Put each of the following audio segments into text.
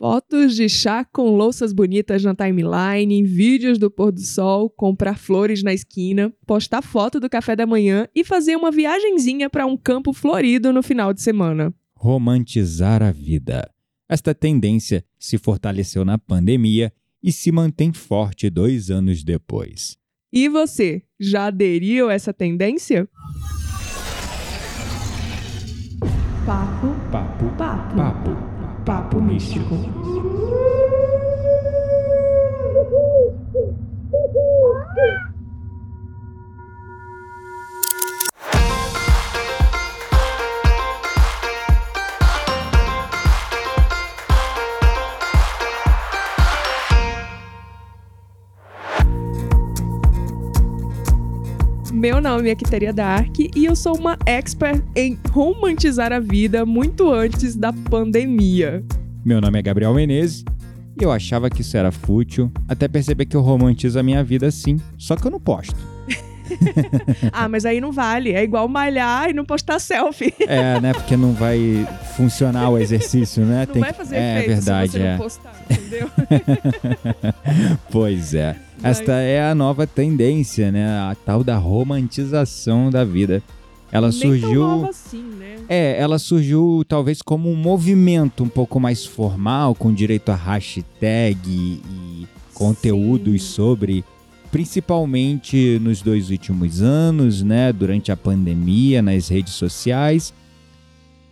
Fotos de chá com louças bonitas na timeline, vídeos do pôr do sol, comprar flores na esquina, postar foto do café da manhã e fazer uma viagenzinha para um campo florido no final de semana. Romantizar a vida. Esta tendência se fortaleceu na pandemia e se mantém forte dois anos depois. E você, já aderiu a essa tendência? Papo, Papo, papo, papo, papo místico. Meu nome é Quiteria Dark e eu sou uma expert em romantizar a vida muito antes da pandemia. Meu nome é Gabriel Menezes e eu achava que isso era fútil, até perceber que eu romantizo a minha vida sim, só que eu não posto. Ah, mas aí não vale. É igual malhar e não postar selfie. É, né? Porque não vai funcionar o exercício, né? Não Tem vai que- fazer é efeito verdade, se você é. não postar, entendeu? Pois é. Esta é a nova tendência, né? A tal da romantização da vida. Ela Nem surgiu. tão nova assim, né? É, ela surgiu talvez como um movimento um pouco mais formal, com direito a hashtag e conteúdos Sim. sobre, principalmente nos dois últimos anos, né? Durante a pandemia, nas redes sociais.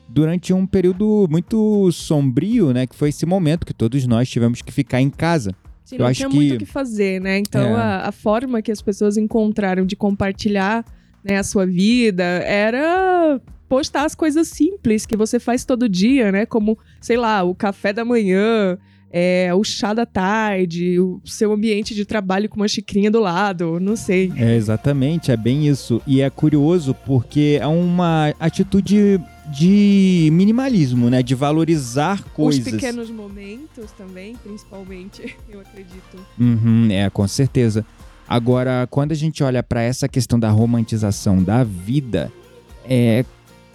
Durante um período muito sombrio, né? Que foi esse momento que todos nós tivemos que ficar em casa. Sim, Eu não acho tinha que- muito o que fazer, né? Então É. a, a forma que as pessoas encontraram de compartilhar né, a sua vida era postar as coisas simples que você faz todo dia, né? Como, sei lá, o café da manhã, é, o chá da tarde, o seu ambiente de trabalho com uma xicrinha do lado, não sei. É, exatamente, é bem isso. E é curioso porque é uma atitude de minimalismo, né? De valorizar coisas. Os pequenos momentos também, principalmente, eu acredito. Uhum, é, com certeza. Agora, quando a gente olha para essa questão da romantização da vida, é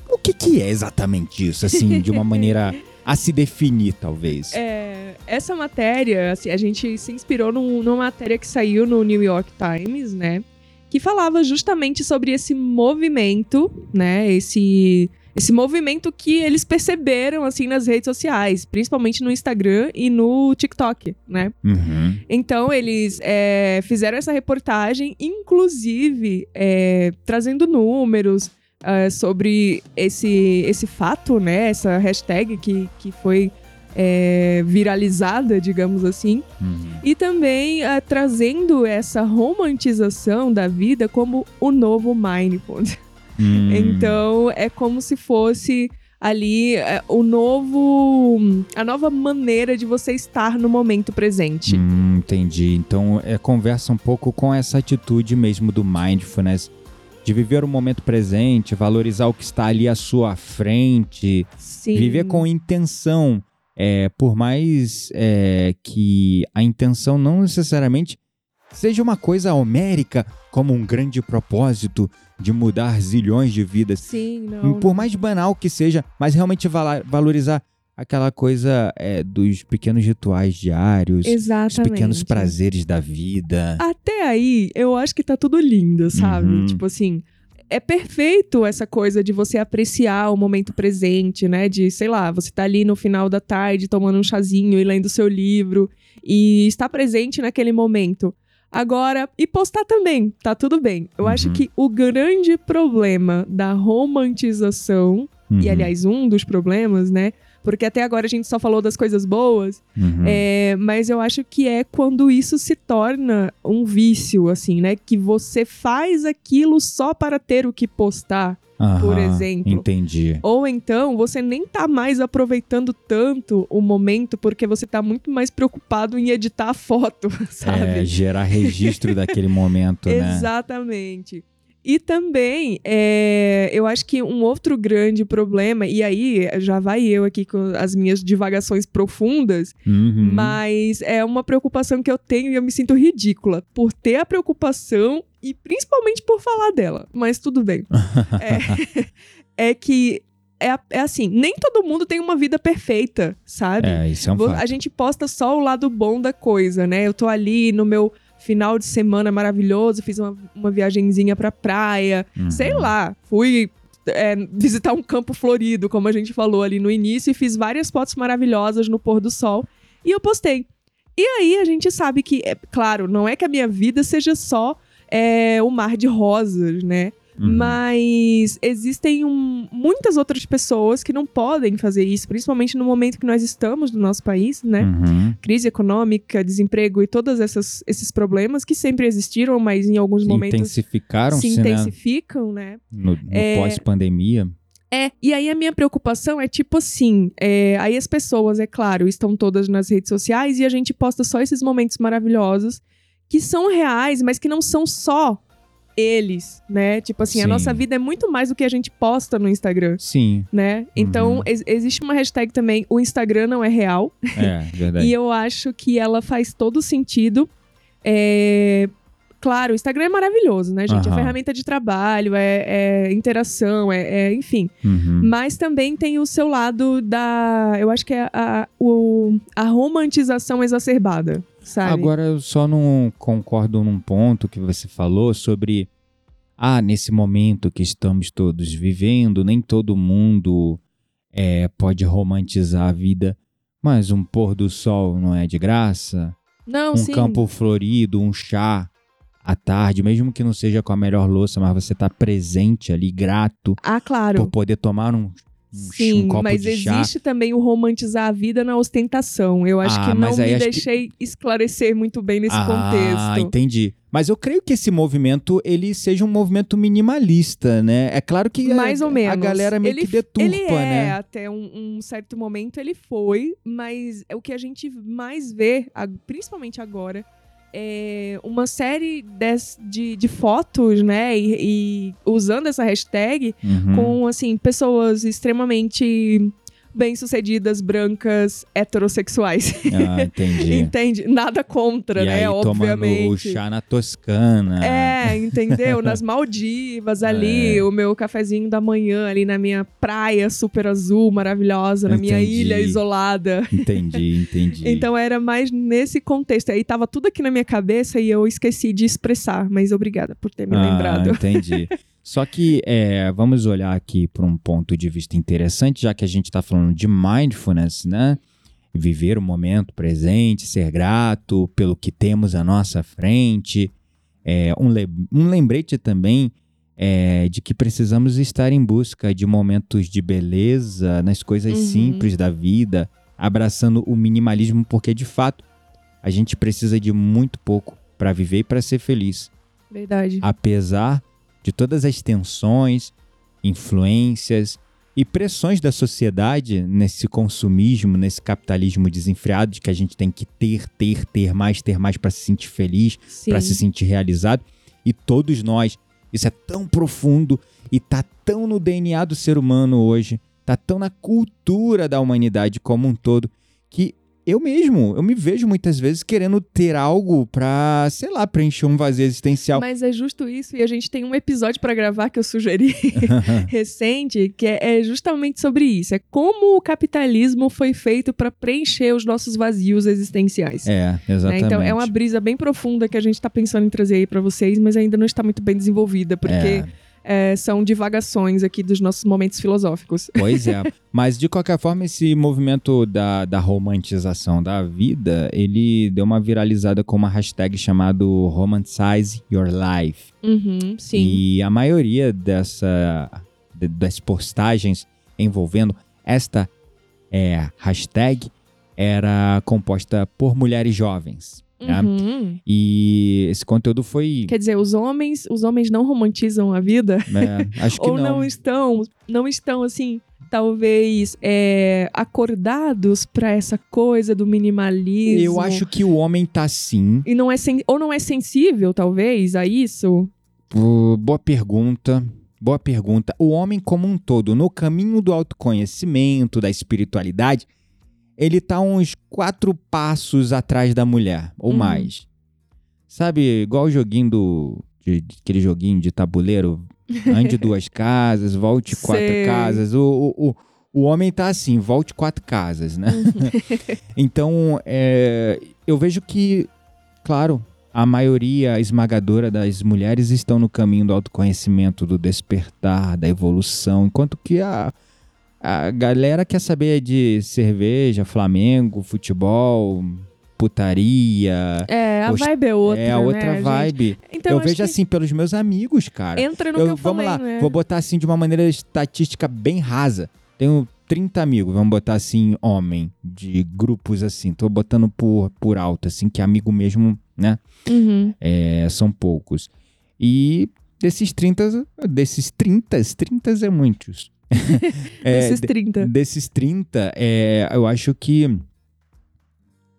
o que, que é exatamente isso, assim, de uma maneira a se definir, talvez. É, essa matéria, assim, a gente se inspirou num- numa matéria que saiu no New York Times, né? Que falava justamente sobre esse movimento, né? Esse, esse movimento que eles perceberam, assim, nas redes sociais, principalmente no Instagram e no TikTok, né? Uhum. Então, eles é, fizeram essa reportagem, inclusive é, trazendo números é, sobre esse, esse fato, né? Essa hashtag que, que foi é, viralizada, digamos assim. Uhum. E também é, trazendo essa romantização da vida como o novo mindfulness. Hum. Então, é como se fosse ali é, o novo... a nova maneira de você estar no momento presente. Hum, entendi. Então, é, conversa um pouco com essa atitude mesmo do mindfulness, de viver o momento presente, valorizar o que está ali à sua frente, Sim. viver com intenção. É, por mais é, que a intenção não necessariamente seja uma coisa homérica, como um grande propósito de mudar zilhões de vidas. Sim, não. Por mais banal que seja, mas realmente valorizar aquela coisa é, dos pequenos rituais diários, os Exatamente. pequenos prazeres da vida. Até aí, eu acho que tá tudo lindo, sabe? Uhum. Tipo assim, é perfeito essa coisa de você apreciar o momento presente, né? De, sei lá, você tá ali no final da tarde tomando um chazinho e lendo seu livro e estar presente naquele momento. Agora, e postar também, tá tudo bem. Eu acho Uhum. que o grande problema da romantização, e Uhum, aliás, um dos problemas, né? Porque até agora a gente só falou das coisas boas, uhum. é, mas eu acho que é quando isso se torna um vício, assim, né? Que você faz aquilo só para ter o que postar. por exemplo. Entendi. Ou então você nem tá mais aproveitando tanto o momento porque você tá muito mais preocupado em editar a foto, sabe? É, gerar registro daquele momento, né? Exatamente. E também, é, eu acho que um outro grande problema, e aí já vai eu aqui com as minhas divagações profundas, Uhum. mas é uma preocupação que eu tenho e eu me sinto ridícula por ter a preocupação e principalmente por falar dela. Mas tudo bem. é, é que é, é assim, nem todo mundo tem uma vida perfeita, sabe? É, isso é um fato. A gente posta só o lado bom da coisa, né? Eu tô ali no meu final de semana maravilhoso, fiz uma, uma viagenzinha pra praia, Uhum. sei lá, fui é, visitar um campo florido, como a gente falou ali no início, e fiz várias fotos maravilhosas no pôr do sol. E eu postei. E aí a gente sabe que, é, claro, não é que a minha vida seja só é, o mar de rosas, né? Uhum. Mas existem um- muitas outras pessoas que não podem fazer isso, principalmente no momento que nós estamos no nosso país, né? Uhum. Crise econômica, desemprego e todos esses problemas que sempre existiram, mas em alguns momentos se Intensificaram-se, né? intensificam, né? No, no É, pós-pandemia. É, e aí a minha preocupação é tipo assim: é, aí as pessoas, é claro, estão todas nas redes sociais e a gente posta só esses momentos maravilhosos que são reais, mas que não são só eles, né? Tipo assim, a Sim. nossa vida é muito mais do que a gente posta no Instagram, Sim, né? Então, Uhum. ex- existe uma hashtag também, o Instagram não é real. é verdade. E eu acho que ela faz todo sentido. É, Claro, o Instagram é maravilhoso, né, gente? É Aham. ferramenta de trabalho, é, é interação, é, é- enfim. Uhum. Mas também tem o seu lado da. Eu acho que é a, o- a romantização exacerbada, sabe? Agora eu só não concordo num ponto que você falou sobre ah, nesse momento que estamos todos vivendo, nem todo mundo é, pode romantizar a vida, mas um pôr do sol não é de graça, Não, um sim. campo florido, um chá à tarde, mesmo que não seja com a melhor louça, mas você tá presente ali, grato Ah, por claro. poder tomar um, um, Sim, um mas existe também o romantizar a vida na ostentação. Eu acho Ah, que não me acho que- deixei esclarecer muito bem nesse ah, contexto. entendi. Mas eu creio que esse movimento ele seja um movimento minimalista, né? É claro que a- Mais ou menos. a galera meio ele, que deturpa, ele é, né? até um, um certo momento ele foi, mas o que a gente mais vê, a- principalmente agora, é uma série des- de, de fotos, né? E, e usando essa hashtag Uhum. com, assim, pessoas extremamente bem-sucedidas, brancas, heterossexuais. Ah, entendi. Entende? Nada contra, e né? aí tomando Obviamente. o chá na Toscana. É, entendeu? Nas Maldivas ali, É. o meu cafezinho da manhã ali na minha praia super azul, maravilhosa, na minha Entendi. ilha isolada. Entendi, entendi. Então era mais nesse contexto. Aí tava tudo aqui na minha cabeça e eu esqueci de expressar, mas obrigada por ter me ah, lembrado. entendi. Só que é, vamos olhar aqui para um ponto de vista interessante, já que a gente está falando de mindfulness, né? Viver o momento presente, ser grato pelo que temos à nossa frente. É, um, le- um lembrete também é, de que precisamos estar em busca de momentos de beleza nas coisas Uhum. simples da vida, abraçando o minimalismo, porque de fato a gente precisa de muito pouco para viver e para ser feliz Verdade. apesar de todas as tensões, influências e pressões da sociedade nesse consumismo, nesse capitalismo desenfreado de que a gente tem que ter, ter, ter mais, ter mais para se sentir feliz, para se sentir realizado. E todos nós, isso é tão profundo e tá tão no DNA do ser humano hoje, tá tão na cultura da humanidade como um todo, que eu mesmo, eu me vejo muitas vezes querendo ter algo pra, sei lá, preencher um vazio existencial. Mas é justo isso, e a gente tem um episódio pra gravar que eu sugeri recente, que é, é justamente sobre isso. É como o capitalismo foi feito pra preencher os nossos vazios existenciais. É, né? exatamente. Então é uma brisa bem profunda que a gente tá pensando em trazer aí pra vocês, mas ainda não está muito bem desenvolvida, porque É, é, são divagações aqui dos nossos momentos filosóficos. pois é. Mas de qualquer forma, esse movimento da, da romantização da vida, ele deu uma viralizada com uma hashtag chamado Romanticize Your Life. Uhum, sim. E a maioria dessa, de- das postagens envolvendo esta é, hashtag era composta por mulheres jovens. Né? Uhum. E esse conteúdo foi. Quer dizer, os homens, os homens não romantizam a vida? é, acho que ou não. estão, não estão assim, talvez é, acordados pra essa coisa do minimalismo. Eu acho que o homem tá sim. e não é sen- ou não é sensível talvez a isso. Uh, boa pergunta. Boa pergunta. O homem como um todo, no caminho do autoconhecimento, da espiritualidade, ele tá uns quatro passos atrás da mulher, ou Uhum. mais. Sabe, igual o joguinho do. de- de- aquele joguinho de tabuleiro, Ande duas casas, volte quatro Sei. casas. O, o, o, o homem tá assim, volte quatro casas, né? então, é, eu vejo que, claro, a maioria esmagadora das mulheres estão no caminho do autoconhecimento, do despertar, da evolução, enquanto que a, a galera quer saber de cerveja, Flamengo, futebol, putaria. É, a Os- vibe é outra. é a outra né, vibe. Então, eu vejo que assim pelos meus amigos, cara. Entra no que Eu- eu vamos falei, lá, né? vou botar assim de uma maneira estatística bem rasa. Tenho 30 amigos, vamos botar assim, homem, de grupos assim. Tô botando por, por alto, assim, que amigo mesmo, né? Uhum. É, são poucos. E desses 30, desses 30, 30 é muitos. É, Esses de- 30. desses 30, é, eu acho que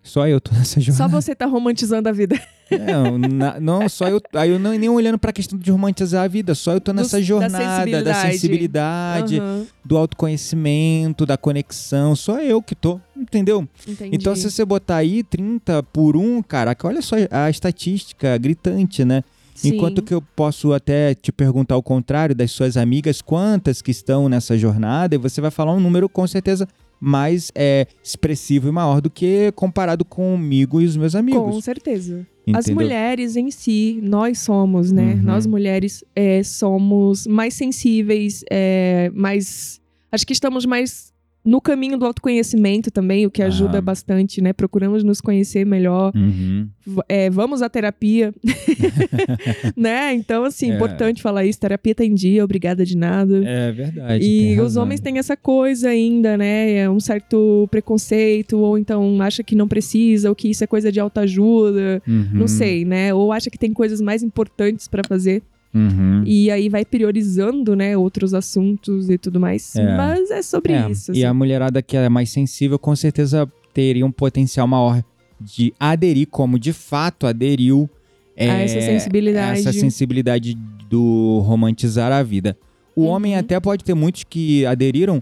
só eu tô nessa Só jornada. você tá romantizando a vida. Não, na- não, só eu. Aí eu não, nem olhando pra questão de romantizar a vida, só eu tô nessa da jornada da sensibilidade. sensibilidade, Aham, do autoconhecimento, da conexão, só eu que tô, entendeu? entendi. Então, se você botar aí 30 por 1, caraca, olha só a estatística gritante, né? Sim. Enquanto que eu posso até te perguntar ao contrário das suas amigas, quantas que estão nessa jornada, e você vai falar um número com certeza mais é, expressivo e maior do que comparado comigo e os meus Com amigos. certeza. As entendeu? mulheres em si, nós somos, né? Uhum. Nós mulheres é, somos mais sensíveis, é, mais. Acho que estamos mais no caminho do autoconhecimento também, o que ajuda Ah. bastante, né? Procuramos nos conhecer melhor. Uhum. É, vamos à terapia, né? Então, assim, É. importante falar isso. Terapia tá em dia, obrigada de nada. É verdade. E tem os homens têm essa coisa ainda, né? É um certo preconceito, ou então acha que não precisa, ou que isso é coisa de autoajuda, Uhum. não sei, né? Ou acha que tem coisas mais importantes pra fazer. Uhum. E aí vai priorizando, né, outros assuntos e tudo mais. É. Mas é sobre É, isso. E assim. a mulherada que é mais sensível, com certeza teria um potencial maior de aderir, como de fato aderiu A é, essa sensibilidade. essa sensibilidade do romantizar a vida. O Uhum. homem até pode ter muitos que aderiram,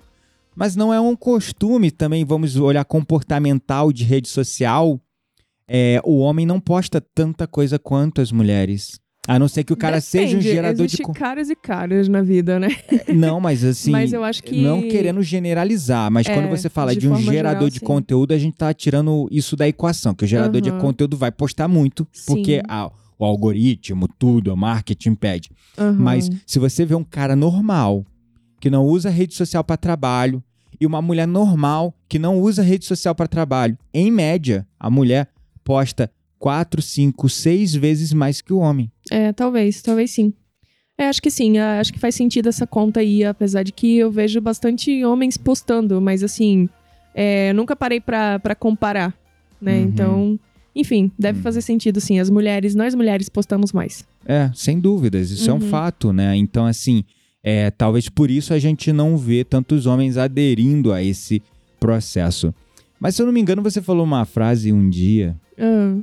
mas não é um costume também, vamos olhar comportamental de rede social. É, o homem não posta tanta coisa quanto as mulheres. A não ser que o cara seja um Depende, gerador de. caras e caras na vida, né? Não, mas assim. Mas eu acho que- Não querendo generalizar, mas É, quando você fala de de, um gerador geral, de sim. conteúdo, a gente tá tirando isso da equação, que o gerador de Aham. conteúdo vai postar muito, porque Sim. a- o algoritmo, tudo, o marketing pede. Aham. Mas se você vê um cara normal, que não usa rede social para trabalho, e uma mulher normal, que não usa rede social para trabalho, em média, a mulher posta 4, 5, 6 vezes mais que o homem. É, talvez, talvez sim. É, acho que sim, acho que faz sentido essa conta aí, apesar de que eu vejo bastante homens postando, mas assim, é, nunca parei pra, pra comparar, né? Uhum. Então, enfim, deve Uhum. fazer sentido sim. As mulheres, nós mulheres postamos mais. É, sem dúvidas, isso é um Uhum. fato, né? Então, assim, é, talvez por isso a gente não vê tantos homens aderindo a esse processo. Mas se eu não me engano, você falou uma frase um dia, Ah,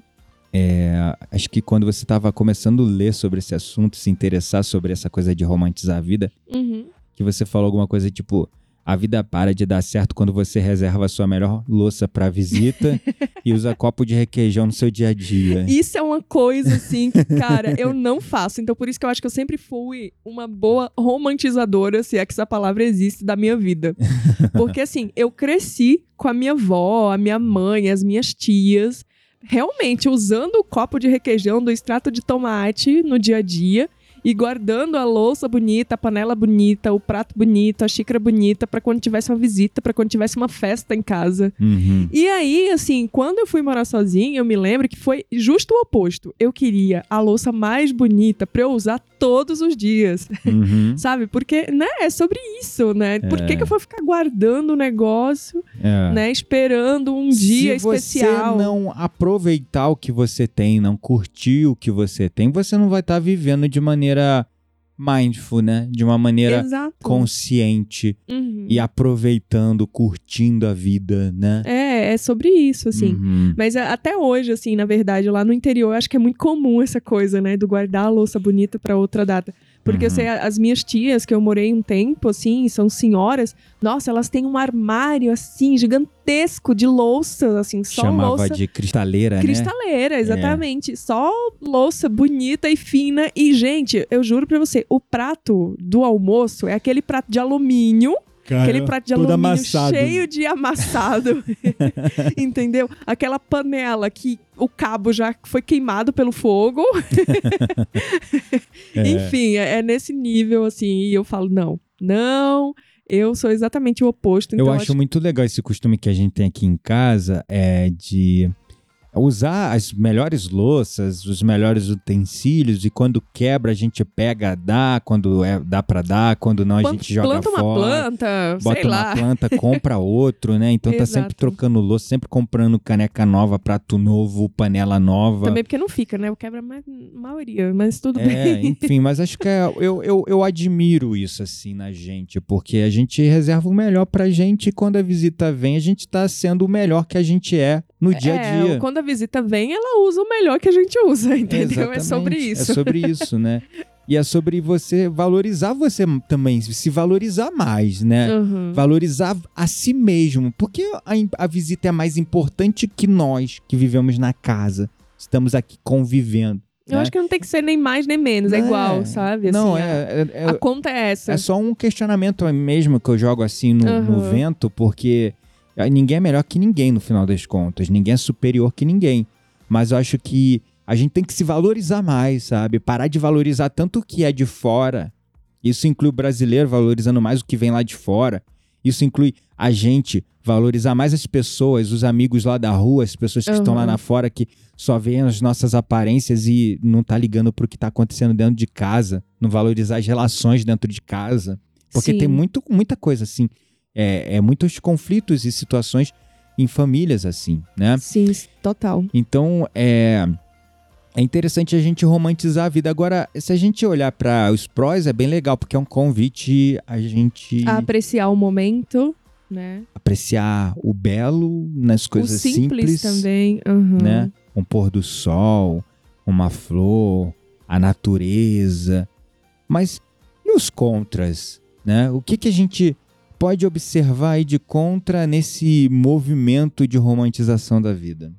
é, acho que quando você estava começando a ler sobre esse assunto, se interessar sobre essa coisa de romantizar a vida, uhum. que você falou alguma coisa tipo. A vida para de dar certo quando você reserva a sua melhor louça para visita e usa copo de requeijão no seu dia a dia. Isso é uma coisa, assim, que, cara, eu não faço. Então, por isso que eu acho que eu sempre fui uma boa romantizadora, se é que essa palavra existe, da minha vida. Porque, assim, eu cresci com a minha avó, a minha mãe, as minhas tias, realmente usando o copo de requeijão do extrato de tomate no dia a dia. E guardando a louça bonita, a panela bonita, o prato bonito, a xícara bonita, pra quando tivesse uma visita, pra quando tivesse uma festa em casa. Uhum. E aí, assim, quando eu fui morar sozinha, eu me lembro que foi justo o oposto. Eu queria a louça mais bonita pra eu usar todos os dias, Uhum. sabe? Porque, né, é sobre isso, né? Por que, É. que eu vou ficar guardando o negócio, É. né? Esperando um dia Se você especial. não aproveitar o que você tem, não curtir o que você tem, você não vai estar vivendo de maneira mindful, né? De uma maneira Exato. consciente Uhum. e aproveitando, curtindo a vida, né? É, é sobre isso, assim. Uhum. Mas até hoje, assim, na verdade, lá no interior, eu acho que é muito comum essa coisa, né? Do guardar a louça bonita pra outra data. Porque eu Uhum. sei, as minhas tias, que eu morei um tempo, assim, são senhoras, nossa, elas têm um armário, assim, gigantesco de louça, assim, só Chamava louça. de cristaleira, né? Cristaleira, exatamente. Só louça bonita e fina. E, gente, eu juro pra você, o prato do almoço é aquele prato de alumínio. Aquele prato de alumínio amassado. cheio de amassado. Entendeu? Aquela panela que o cabo já foi queimado pelo fogo. É. Enfim, é, é nesse nível, assim. E eu falo, não, não. Eu sou exatamente o oposto. Então eu acho muito legal esse costume que a gente tem aqui em casa, é de usar as melhores louças, os melhores utensílios e quando quebra a gente pega, dá, quando é, dá pra dar, quando não a Planta- gente joga planta uma fora. planta, Bota sei uma lá. planta, compra outro, né? Então tá sempre trocando louça, sempre comprando caneca nova, prato novo, panela nova. Também porque não fica, né? Eu quebro a ma- maioria, mas tudo É, bem. enfim, mas acho que é- eu, eu, eu admiro isso assim na gente, porque a gente reserva o melhor pra gente e quando a visita vem, a gente tá sendo o melhor que a gente é no dia a É, dia. quando a visita vem, ela usa o melhor que a gente usa, entendeu? É sobre Exatamente, isso. É sobre isso, né? E é sobre você valorizar você também, se valorizar mais, né? Uhum. Valorizar a si mesmo, porque a, a visita é mais importante que nós que vivemos na casa. Estamos aqui convivendo. Eu né? acho que não tem que ser nem mais nem menos, é, Não igual, é. sabe? Não, Assim, a- é, é- A, conta é essa. É só um questionamento mesmo que eu jogo assim no, no Aham. vento, porque ninguém é melhor que ninguém no final das contas. Ninguém é superior que ninguém. Mas eu acho que a gente tem que se valorizar mais, sabe? Parar de valorizar tanto o que é de fora. Isso inclui o brasileiro valorizando mais o que vem lá de fora. Isso inclui a gente valorizar mais as pessoas, os amigos lá da rua, as pessoas que estão lá Aham. na fora que só veem as nossas aparências e não tá ligando pro que tá acontecendo dentro de casa, não valorizar as relações dentro de casa. Porque Sim. tem muito, muita coisa assim. É, é muitos conflitos e situações em famílias assim, né? Sim, total. Então é é interessante a gente romantizar a vida. Agora, se a gente olhar para os prós, é bem legal porque é um convite a gente A apreciar o momento, né? apreciar o belo nas coisas simples, simples, também. uhum. né? Um pôr do sol, uma flor, a natureza. Mas e os contras, né? O que que a gente pode observar aí de contra nesse movimento de romantização da vida?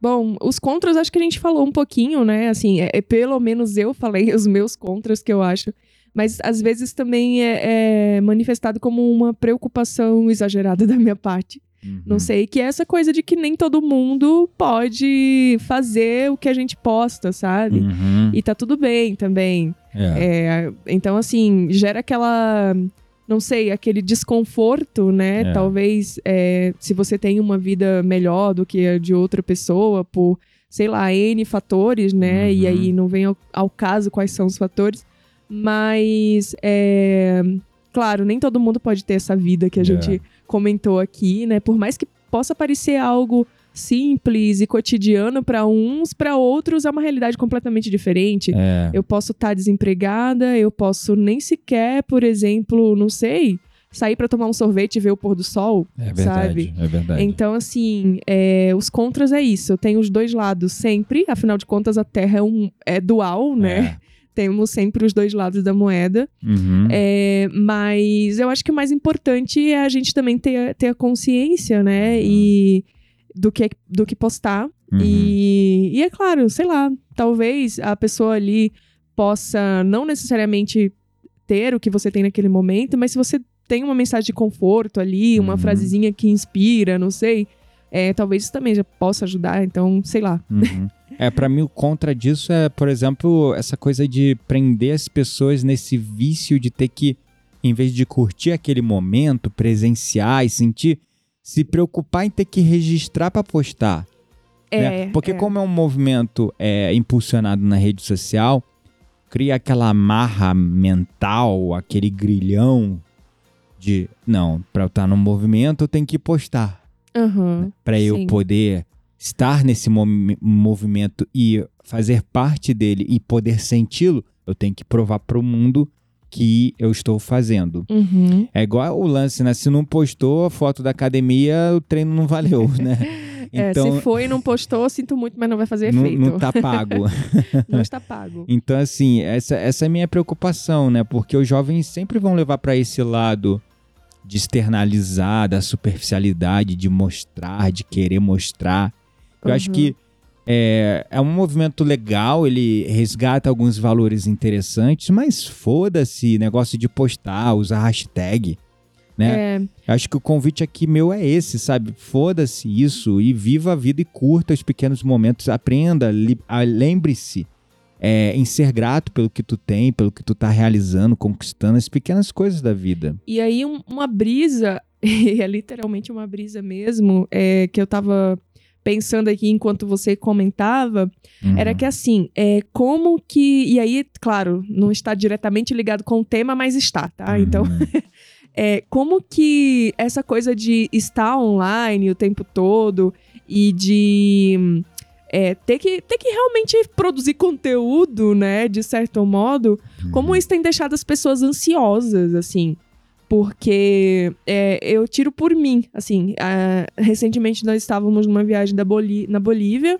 Bom, os contras acho que a gente falou um pouquinho, né? Assim, é, é pelo menos eu falei os meus contras que eu acho. Mas às vezes também é, é manifestado como uma preocupação exagerada da minha parte. Não Uhum. sei, que é essa coisa de que nem todo mundo pode fazer o que a gente posta, sabe? Uhum. E tá tudo bem também. É. É, então, assim, gera aquela. Não sei, aquele desconforto, né? É. Talvez é, se você tem uma vida melhor do que a de outra pessoa, por, sei lá, N fatores, né? E Uhum. aí não vem ao, ao caso quais são os fatores. Mas, é, claro, nem todo mundo pode ter essa vida que a É. gente comentou aqui, né? Por mais que possa parecer algo simples e cotidiano para uns, para outros é uma realidade completamente diferente. É. Eu posso estar desempregada, eu posso nem sequer, por exemplo, não sei, sair para tomar um sorvete e ver o pôr do sol, É verdade, sabe? é verdade. Então, assim, é, os contras é isso. Eu tenho os dois lados sempre, afinal de contas, a Terra é, um, é dual, né? Temos sempre os dois lados da moeda. É. Uhum. É, mas eu acho que o mais importante é a gente também ter, ter a consciência, né? E do que, do que postar. Uhum. E, e é claro, sei lá, talvez a pessoa ali possa não necessariamente ter o que você tem naquele momento, mas se você tem uma mensagem de conforto ali, uma Uhum. frasezinha que inspira, não sei, é, talvez isso também já possa ajudar. Então, sei lá. Uhum. É, pra mim o contra disso é, por exemplo, essa coisa de prender as pessoas nesse vício de ter que, em vez de curtir aquele momento, presenciar e sentir, se preocupar em ter que registrar pra postar. É, né? Porque é. como é um movimento é, impulsionado na rede social, cria aquela marra mental, aquele grilhão de, não, pra eu estar no movimento eu tenho que postar Aham, para eu poder estar nesse movi- movimento e fazer parte dele e poder senti-lo, eu tenho que provar para o mundo que eu estou fazendo. Uhum. É igual o lance, né? Se não postou a foto da academia, o treino não valeu, né? É, Então, se foi e não postou, sinto muito, mas não vai fazer não, efeito. não tá pago. Não está pago. Então, assim, essa, essa é a minha preocupação, né? Porque os jovens sempre vão levar para esse lado de externalizar, da superficialidade, de mostrar, de querer mostrar. Eu acho Uhum. que é, é um movimento legal, ele resgata alguns valores interessantes, mas foda-se, negócio de postar, usar hashtag. Né? É, Eu acho que o convite aqui meu é esse, sabe? Foda-se isso e viva a vida e curta os pequenos momentos. Aprenda, ah, lembre-se é, em ser grato pelo que tu tem, pelo que tu tá realizando, conquistando as pequenas coisas da vida. E aí, um- uma brisa, e é literalmente uma brisa mesmo, é, que eu tava pensando aqui enquanto você comentava, Uhum. era que assim, é, como que. E aí, claro, não está diretamente ligado com o tema, mas está, tá? Então, Uhum. é, como que essa coisa de estar online o tempo todo e de é, ter, que, ter que realmente produzir conteúdo, né, de certo modo, como Uhum. isso tem deixado as pessoas ansiosas, assim. Porque é, eu tiro por mim, assim. recentemente nós estávamos numa viagem da Boli na Bolívia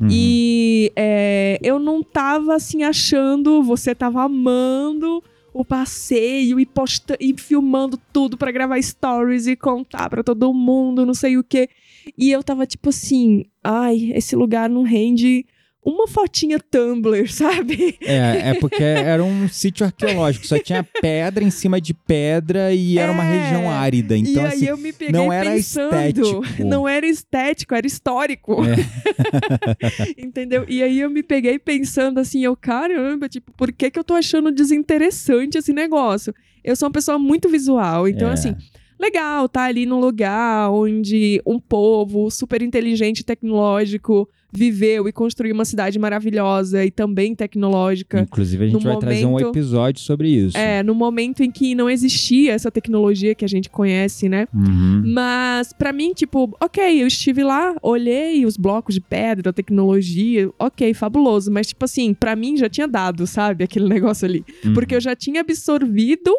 Uhum. e é, eu não tava assim achando, você tava amando o passeio e posta e filmando tudo pra gravar stories e contar pra todo mundo, não sei o quê. E eu tava tipo assim, ai, esse lugar não rende uma fotinha Tumblr, sabe? É, é porque era um sítio arqueológico, só tinha pedra em cima de pedra e era uma É. região árida. Então, e aí assim, eu me peguei não era pensando, estético. não era estético, era histórico. Entendeu? E aí eu me peguei pensando assim, eu, caramba, tipo, por que que eu tô achando desinteressante esse negócio? Eu sou uma pessoa muito visual, então É. assim, legal tá ali num lugar onde um povo super inteligente e tecnológico viveu e construiu uma cidade maravilhosa e também tecnológica. inclusive, a gente no vai trazer um momento- episódio sobre isso. É, no momento em que não existia essa tecnologia que a gente conhece, né? Uhum. Mas pra mim, tipo, ok, eu estive lá, olhei os blocos de pedra, a tecnologia, ok, fabuloso. Mas, tipo assim, pra mim já tinha dado, sabe, aquele negócio ali. Uhum. Porque eu já tinha absorvido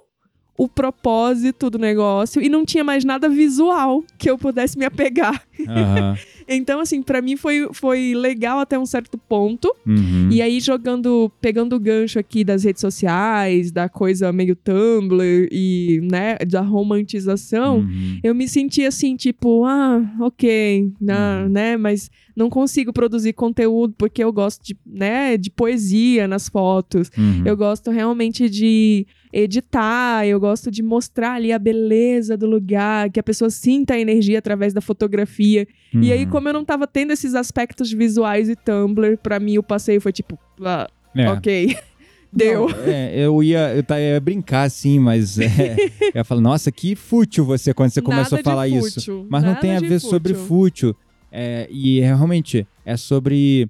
o propósito do negócio e não tinha mais nada visual que eu pudesse me apegar. Aham. Então, assim, pra mim foi, foi legal até um certo ponto. Uhum. E aí, jogando, pegando o gancho aqui das redes sociais, da coisa meio Tumblr e, né, da romantização, Uhum. eu me senti assim, tipo, ah, ok, na- Uhum. né, mas não consigo produzir conteúdo porque eu gosto de, né, de poesia nas fotos. Uhum. Eu gosto realmente de editar, eu gosto de mostrar ali a beleza do lugar, que a pessoa sinta a energia através da fotografia. E aí, Uhum. como eu não tava tendo esses aspectos visuais e Tumblr, pra mim o passeio foi tipo, ah, É. ok, deu. Não, é, eu ia, eu ia brincar assim, mas é, eu ia falar, nossa, que fútil você quando você começou Nada a falar de isso. fútil, Mas não tem a ver sobre fútil. É, e realmente é sobre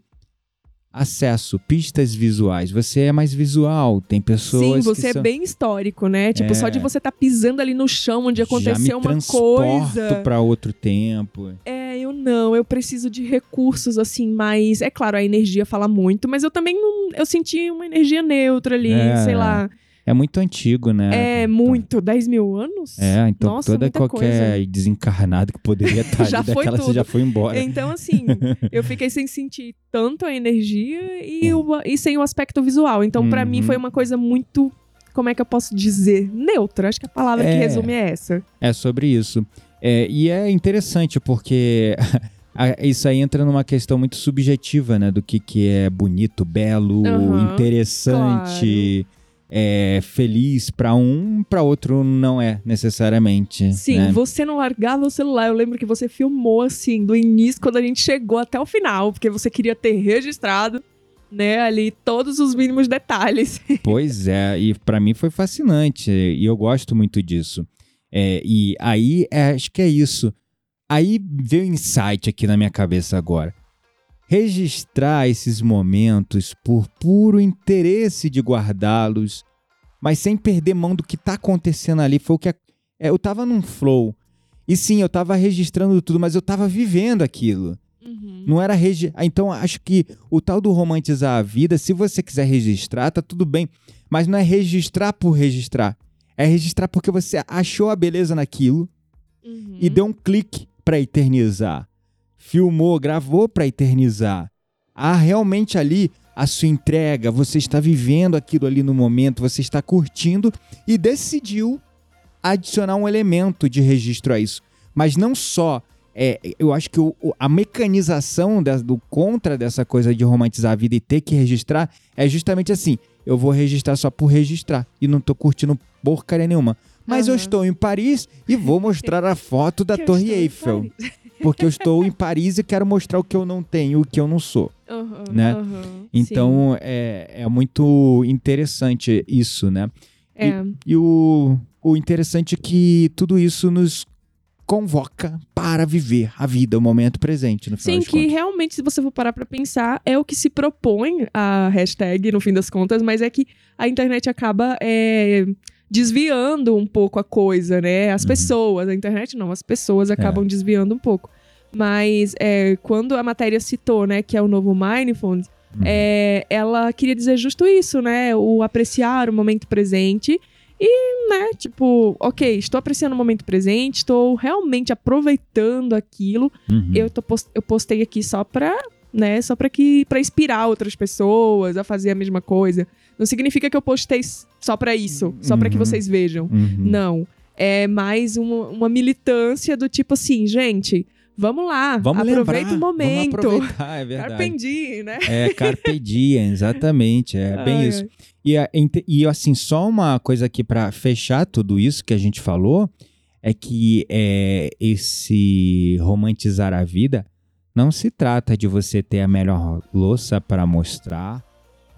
acesso, pistas visuais. Você é mais visual, tem pessoas Sim, você é são... bem histórico, né? Tipo, só de É. você estar pisando ali no chão onde aconteceu uma coisa. pra outro tempo. É, eu não, eu preciso de recursos assim, mas é claro, a energia fala muito, mas eu também não, eu senti uma energia neutra ali, É, sei lá. É muito antigo, né? É muito, 10 mil anos? É, então Nossa, toda qualquer coisa. desencarnado que poderia estar Já ali daquela, você tudo. já foi embora. Então, assim, eu fiquei sem sentir tanto a energia e, o, e sem o aspecto visual. Então, pra mim, Uhum. foi uma coisa muito. Como é que eu posso dizer? Neutra. Acho que a palavra que É. resume é essa. É sobre isso. É, e é interessante porque isso aí entra numa questão muito subjetiva, né? Do que, que é bonito, belo, Aham, interessante, é, feliz pra um, pra outro não é necessariamente. Sim, né? você não largava o celular. Eu lembro que você filmou, assim, do início, quando a gente chegou até o final, porque você queria ter registrado, né, ali todos os mínimos detalhes. Pois é, e pra mim foi fascinante e eu gosto muito disso. É, e aí, é, acho que é isso. Aí veio um insight aqui na minha cabeça agora. Registrar esses momentos por puro interesse de guardá-los, mas sem perder mão do que tá acontecendo ali. Foi o que. a- é, eu tava num flow. E sim, eu tava registrando tudo, mas eu tava vivendo aquilo. Não era regi... Ah, Então, acho que o tal do romantizar a vida, se você quiser registrar, tá tudo bem. Mas não é registrar por registrar. É registrar porque você achou a beleza naquilo Uhum. e deu um clique pra eternizar. Filmou, gravou para eternizar. Há realmente ali a sua entrega, você está vivendo aquilo ali no momento, você está curtindo e decidiu adicionar um elemento de registro a isso. Mas não só. É, eu acho que o, a mecanização da, do contra dessa coisa de romantizar a vida e ter que registrar é justamente assim: eu vou registrar só por registrar e não tô curtindo porcaria nenhuma. Mas uhum. eu estou em Paris e vou mostrar a foto da Torre Eiffel. Porque eu estou em Paris e quero mostrar o que eu não tenho, o que eu não sou. Uhum, né? Uhum, então é, é muito interessante isso, né? É. E, e o, o interessante é que tudo isso nos convoca para viver a vida, o momento presente, no final Sim, que contas. realmente, se você for parar para pensar, é o que se propõe a hashtag, no fim das contas, mas é que a internet acaba é, desviando um pouco a coisa, né? As uhum. pessoas, a internet não, as pessoas acabam é. desviando um pouco. Mas é, quando a matéria citou, né, que é o novo Mindfulness, uhum. é, ela queria dizer justo isso, né? O apreciar o momento presente e, né, tipo, ok, estou apreciando o momento presente, estou realmente aproveitando aquilo. Uhum. Eu, tô eu postei aqui só pra, né, só pra, que, pra inspirar outras pessoas a fazer a mesma coisa. Não significa que eu postei só pra isso, só uhum. pra que vocês vejam. Uhum. Não. É mais uma, uma militância do tipo assim, gente, Vamos lá, vamos aproveita lembrar, o momento. Vamos aproveitar, é verdade. Carpe diem, né? É, carpe diem, exatamente, é bem ai, isso. E, e assim, só uma coisa aqui para fechar tudo isso que a gente falou, é que é, esse romantizar a vida não se trata de você ter a melhor louça para mostrar,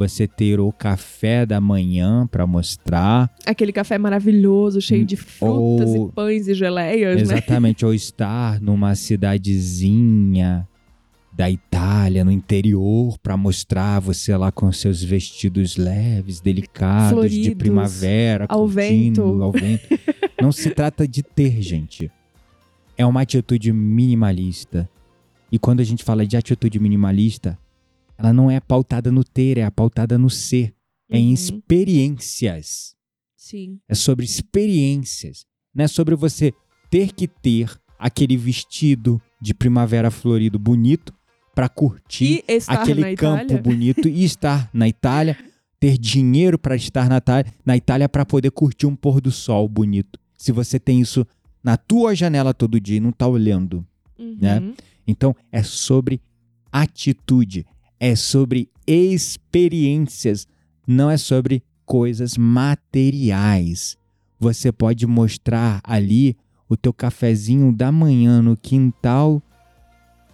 você ter o café da manhã para mostrar. Aquele café maravilhoso, cheio de frutas ou, e pães e geleias, né? Exatamente, né? ou estar numa cidadezinha da Itália, no interior, para mostrar você lá com seus vestidos leves, delicados, Floridos, de primavera, ao vento. ao vento. Não se trata de ter, gente. É uma atitude minimalista. E quando a gente fala de atitude minimalista, ela não é pautada no ter, é pautada no ser. É em uhum. experiências. Sim. É sobre experiências. Não é sobre você ter que ter aquele vestido de primavera florido bonito para curtir aquele campo Itália. bonito e estar na Itália, ter dinheiro para estar na, na Itália para poder curtir um pôr do sol bonito. Se você tem isso na tua janela todo dia e não está olhando, uhum. né? Então é sobre atitude, é sobre experiências, não é sobre coisas materiais. Você pode mostrar ali o teu cafezinho da manhã no quintal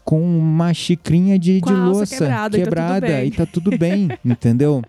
com uma xicrinha de, de louça quebrada, quebrada e tá tudo bem, tá entendeu?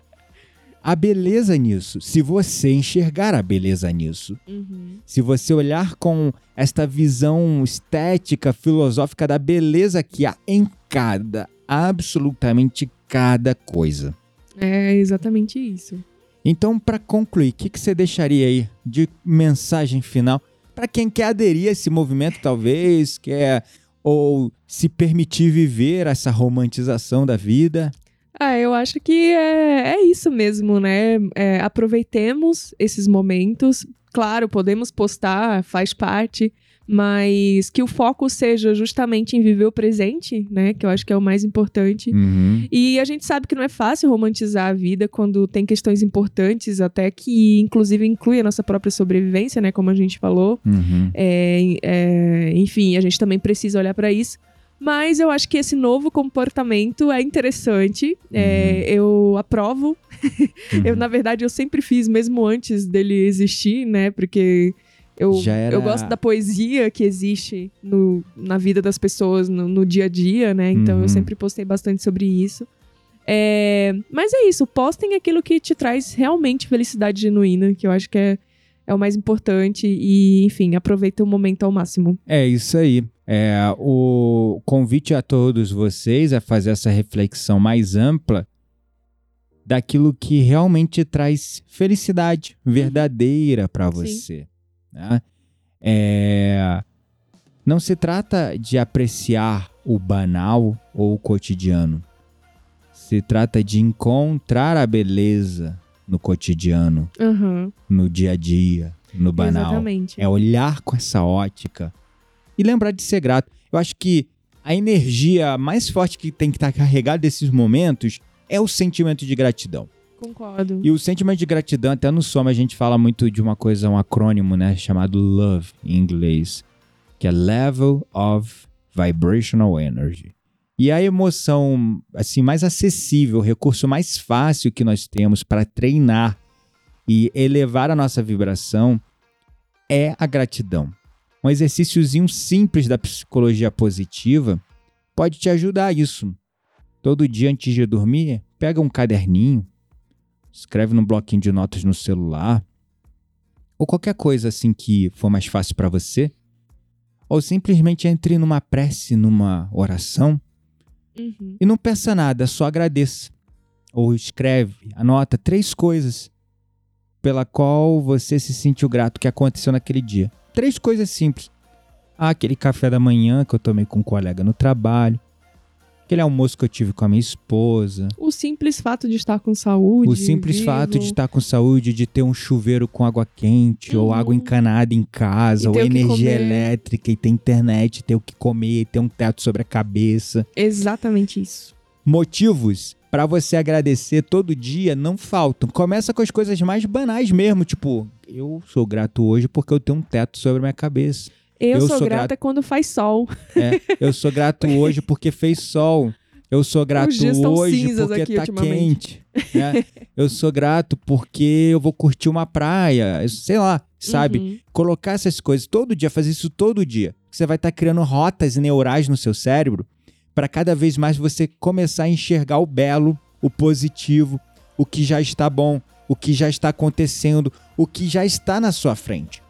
A beleza nisso, se você enxergar a beleza nisso, uhum. se você olhar com esta visão estética, filosófica da beleza que há em cada absolutamente cada coisa. É exatamente isso. Então, para concluir, o que, que você deixaria aí de mensagem final para quem quer aderir a esse movimento, talvez, quer ou se permitir viver essa romantização da vida? Ah, eu acho que é, é isso mesmo, né? É, aproveitemos esses momentos. Claro, podemos postar, faz parte, mas que o foco seja justamente em viver o presente, né? Que eu acho que é o mais importante. Uhum. E a gente sabe que não é fácil romantizar a vida quando tem questões importantes, até que inclusive inclui a nossa própria sobrevivência, né? Como a gente falou. Uhum. É, é, enfim, a gente também precisa olhar para isso. Mas eu acho que esse novo comportamento é interessante. É, uhum. É, eu aprovo. eu, uhum. na verdade, eu sempre fiz, mesmo antes dele existir, né? Porque eu, era... eu gosto da poesia que existe no, na vida das pessoas no, no dia a dia, né? Então uhum. eu sempre postei bastante sobre isso. É, mas é isso, postem aquilo que te traz realmente felicidade genuína, que eu acho que é, é o mais importante. E, enfim, aproveita o momento ao máximo. É isso aí. É, o convite a todos vocês a fazer essa reflexão mais ampla daquilo que realmente traz felicidade verdadeira para você. Né? É... Não se trata de apreciar o banal ou o cotidiano. Se trata de encontrar a beleza no cotidiano, uhum. no dia a dia, no banal. Exatamente. É olhar com essa ótica e lembrar de ser grato. Eu acho que a energia mais forte que tem que estar carregada desses momentos é o sentimento de gratidão. Concordo. E o sentimento de gratidão, até no Soma a gente fala muito de uma coisa, um acrônimo, né? Chamado LOVE em inglês, que é Level of Vibrational Energy. E a emoção, assim, mais acessível, o recurso mais fácil que nós temos para treinar e elevar a nossa vibração é a gratidão. Um exercíciozinho simples da psicologia positiva pode te ajudar a isso. Todo dia antes de dormir, pega um caderninho, escreve num bloquinho de notas no celular, ou qualquer coisa assim que for mais fácil para você, ou simplesmente entre numa prece, numa oração Uhum. e não peça nada, só agradeça. Ou escreve, anota três coisas pela qual você se sentiu grato que aconteceu naquele dia. Três coisas simples. Ah, aquele café da manhã que eu tomei com um colega no trabalho. Aquele almoço que eu tive com a minha esposa. O simples fato de estar com saúde. O simples vivo, fato de estar com saúde, de ter um chuveiro com água quente, ou Uhum. água encanada em casa, E ou energia elétrica, e ter internet, ter o que comer, ter um teto sobre a cabeça. Exatamente isso. Motivos pra você agradecer todo dia não faltam. Começa com as coisas mais banais mesmo, tipo, eu sou grato hoje porque eu tenho um teto sobre a minha cabeça. Eu, Eu sou, sou grata quando faz sol. É, eu sou grato hoje porque fez sol. Eu sou grato hoje porque aqui tá quente. né? Eu sou grato porque eu vou curtir uma praia, sei lá, sabe? Uhum. Colocar essas coisas todo dia, fazer isso todo dia. Você vai estar criando rotas neurais no seu cérebro para cada vez mais você começar a enxergar o belo, o positivo, o que já está bom, o que já está acontecendo, o que já está na sua frente.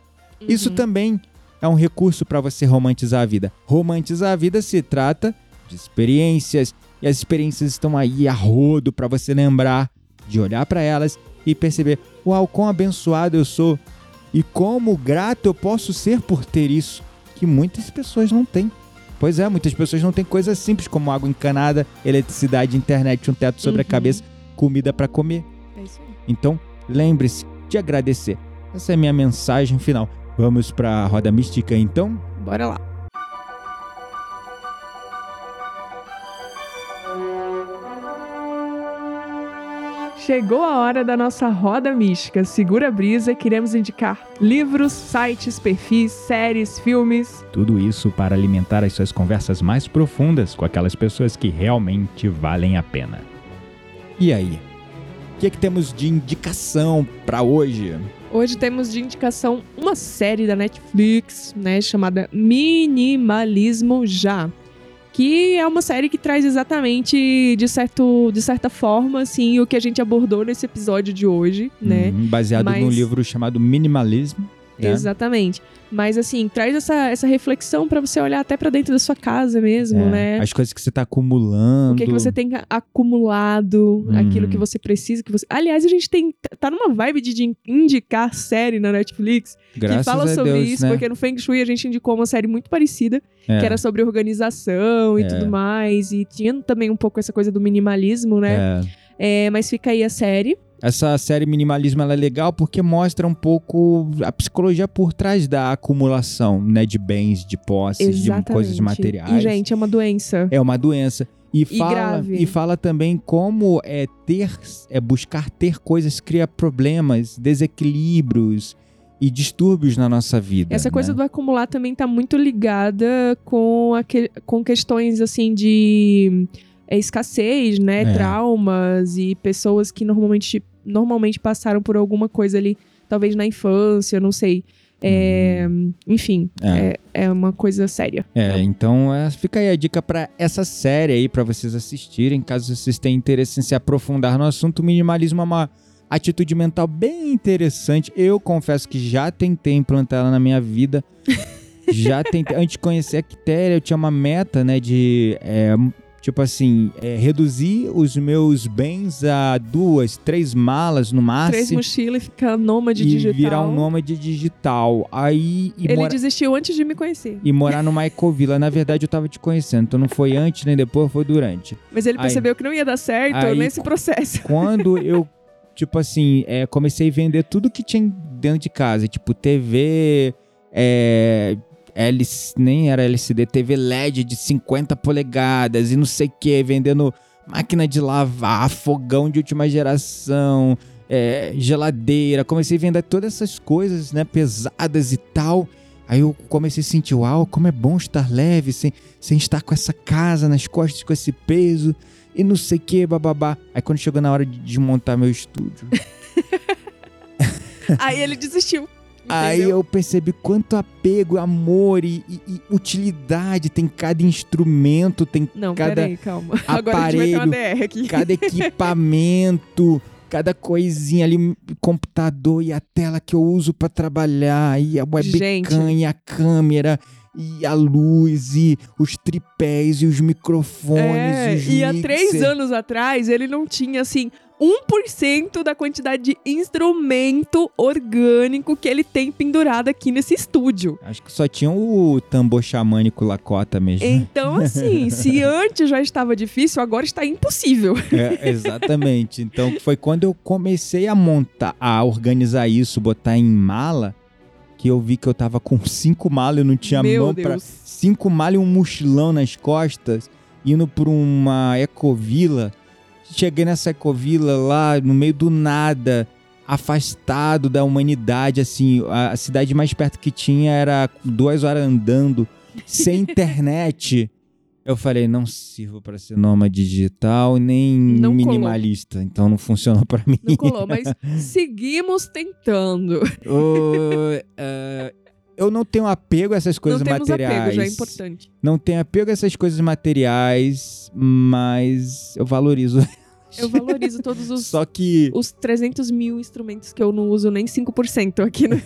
Isso Uhum. também é um recurso para você romantizar a vida. Romantizar a vida se trata de experiências, e as experiências estão aí a rodo para você lembrar de olhar para elas e perceber: uau, quão abençoado eu sou e como grato eu posso ser por ter isso, que muitas pessoas não têm. Pois é, muitas pessoas não têm coisas simples como água encanada, eletricidade, internet, um teto sobre a Uhum. cabeça, comida para comer. É. Então, lembre-se de agradecer. Essa é a minha mensagem final. Vamos para a roda mística então? Bora lá. Chegou a hora da nossa roda mística. Segura a brisa, queremos indicar livros, sites, perfis, séries, filmes. Tudo isso para alimentar as suas conversas mais profundas com aquelas pessoas que realmente valem a pena. E aí? O que, é que temos de indicação para hoje? Hoje temos de indicação uma série da Netflix, né, chamada Minimalismo Já, que é uma série que traz exatamente de certo, de certa forma, assim, o que a gente abordou nesse episódio de hoje, né? Uhum, baseado Mas- num livro chamado Minimalismo. Né? Exatamente. Mas assim, traz essa, essa reflexão pra você olhar até pra dentro da sua casa mesmo, É, né? As coisas que você tá acumulando. O que, que você tem acumulado, Hum. aquilo que você precisa, que você. Aliás, a gente tem tá numa vibe de indicar série na Netflix Graças que fala sobre Deus, isso, né? porque no Feng Shui a gente indicou uma série muito parecida, É, que era sobre organização e É. tudo mais, e tinha também um pouco essa coisa do minimalismo, né? é. É, mas fica aí a série. Essa série Minimalismo é legal porque mostra um pouco a psicologia por trás da acumulação, né, de bens, de posses, Exatamente. de coisas materiais. E, gente, é uma doença. É uma doença. E fala, grave. e fala também como é ter, é buscar ter coisas cria problemas, desequilíbrios e distúrbios na nossa vida. Essa coisa né? do acumular também tá muito ligada com, aque- com questões assim de é, escassez, né? É. Traumas e pessoas que normalmente, normalmente passaram por alguma coisa ali, talvez na infância, não sei. É, Enfim, Uhum. É. é. é uma coisa séria. É, então é, fica aí a dica pra essa série aí pra vocês assistirem, caso vocês tenham interesse em se aprofundar no assunto. O minimalismo é uma atitude mental bem interessante. Eu confesso que já tentei implantar ela na minha vida. já tentei. Antes de conhecer a Quitéria, eu tinha uma meta, né, de é, tipo assim, é, reduzir os meus bens a duas, três malas no máximo. Três mochilas e ficar nômade e digital. virar um nômade digital. Aí Ele mora- desistiu antes de me conhecer. e morar no Maicovilla. Na verdade, eu tava te conhecendo, então não foi antes nem depois, foi durante. Mas ele Aí- percebeu que não ia dar certo aí- nesse processo. Quando eu, tipo assim, é, comecei a vender tudo que tinha dentro de casa, tipo TV, é, LC, nem era LCD, TV LED de 50 polegadas e não sei o que, vendendo máquina de lavar, fogão de última geração, é, geladeira. Comecei a vender todas essas coisas, né, pesadas e tal. Aí eu comecei a sentir, uau, como é bom estar leve, sem, sem estar com essa casa nas costas, com esse peso e não sei o que, bababá. Aí quando chegou na hora de desmontar meu estúdio. Aí ele desistiu. Aí eu percebi quanto apego, amor e, e- e utilidade tem cada instrumento, tem Não, cada, peraí, calma. Gente aparelho, cada equipamento, cada coisinha ali, computador e a tela que eu uso pra trabalhar, e a webcam e a câmera. E a luz, e os tripés, e os microfones, É, os e há três anos atrás ele não tinha assim 1% da quantidade de instrumento orgânico que ele tem pendurado aqui nesse estúdio. Acho que só tinha o tambor xamânico Lakota mesmo. Então, assim, se antes já estava difícil, agora está impossível. É, exatamente. Então foi quando eu comecei a montar, a organizar isso, botar em mala, que eu vi que eu tava com cinco malas, eu não tinha Meu mão pra. Deus. Cinco malas e um mochilão nas costas, indo pra uma ecovila. Cheguei nessa ecovila lá no meio do nada, afastado da humanidade, assim. A, a cidade mais perto que tinha era duas horas andando, sem internet. Eu falei, não sirvo pra ser nômade digital nem Não colou. minimalista, então não funcionou pra mim. Não colou, mas seguimos tentando. Ô, é, eu não tenho apego a essas coisas não temos materiais. apego, já é importante. Não tenho apego a essas coisas materiais, mas eu valorizo. Eu valorizo todos os, Só que os 300 mil instrumentos que eu não uso nem 5% aqui no,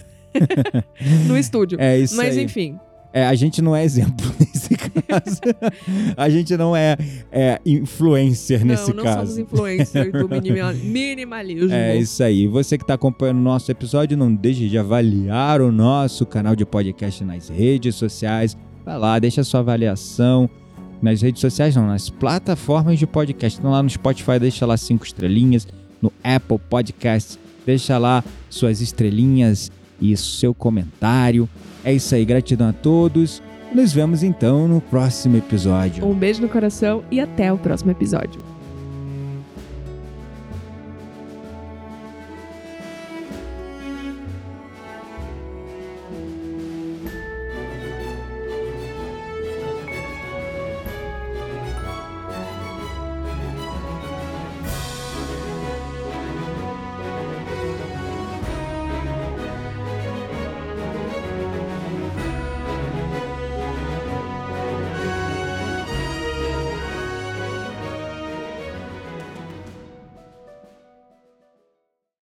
no estúdio. é isso Mas aí. enfim, É, a gente não é exemplo nesse. a gente não é, é influencer nesse não, não caso. somos influencers do minima- minimalismo. É isso aí. Você que está acompanhando o nosso episódio, não deixe de avaliar o nosso canal de podcast nas redes sociais. Vai lá, deixa sua avaliação. Nas redes sociais, não, nas plataformas de podcast. Então lá no Spotify, deixa lá cinco estrelinhas. No Apple Podcast, deixa lá suas estrelinhas e seu comentário. É isso aí, gratidão a todos. Nos vemos então no próximo episódio. Um beijo no coração e até o próximo episódio.